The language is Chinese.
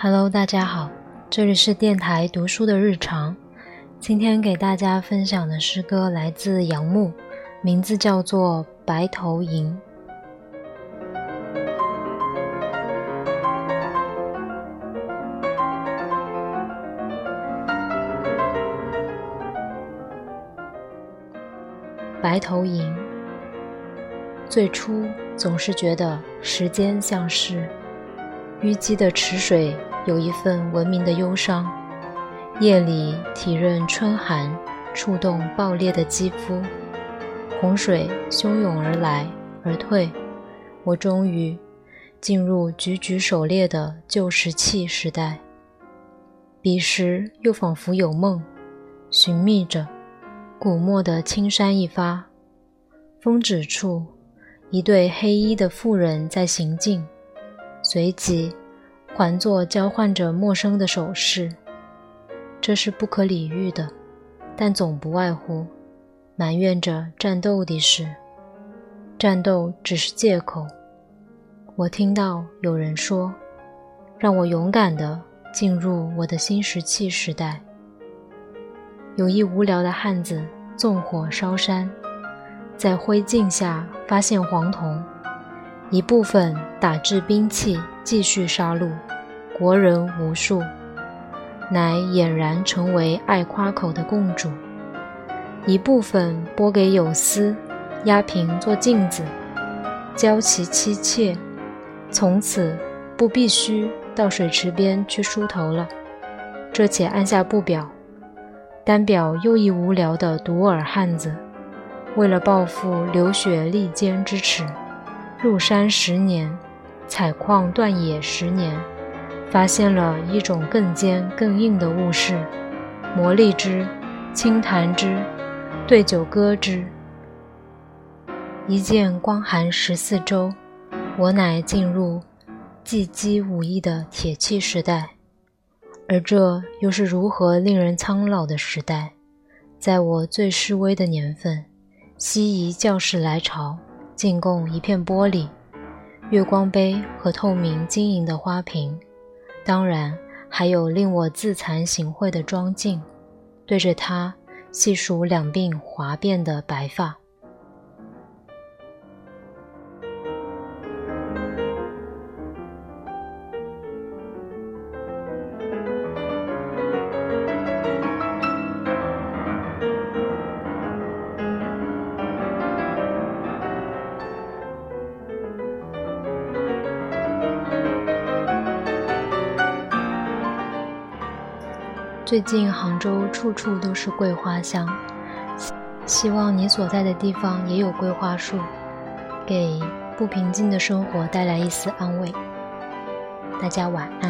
Hello，大家好，这里是电台读书的日常。今天给大家分享的诗歌来自杨牧，名字叫做《白头吟》。白头吟。最初总是觉得时间像是淤积的池水，有一份文明的忧伤。夜里体认春寒，触动爆裂的肌肤。洪水汹涌而来而退，我终于进入举举狩猎的旧石器时代。彼时又仿佛有梦，寻觅着。古墓的青山一发，风止处，一对黑衣的妇人在行进，随即环坐交换着陌生的手势。这是不可理喻的，但总不外乎埋怨着战斗的事。战斗只是借口。我听到有人说：“让我勇敢地进入我的新石器时代。”有一无聊的汉子纵火烧山，在灰烬下发现黄铜，一部分打制兵器，继续杀戮，国人无数，乃俨然成为爱夸口的共主；一部分拨给有司，压平做镜子，教其妻妾，从此不必须到水池边去梳头了。这且按下不表。单表又一无聊的独耳汉子，为了报复流血利坚之耻，入山十年，采矿断野十年，发现了一种更坚更硬的物事，磨砺之，轻弹之，对酒歌之。一见光寒十四周，我乃进入技击武艺的铁器时代。而这又是如何令人苍老的时代？在我最示威的年份，西夷教士来朝，进贡一片玻璃、月光杯和透明晶莹的花瓶，当然还有令我自惭形秽的妆镜，对着它细数两鬓滑变的白发。最近杭州处处都是桂花香，希望你所在的地方也有桂花树，给不平静的生活带来一丝安慰。大家晚安。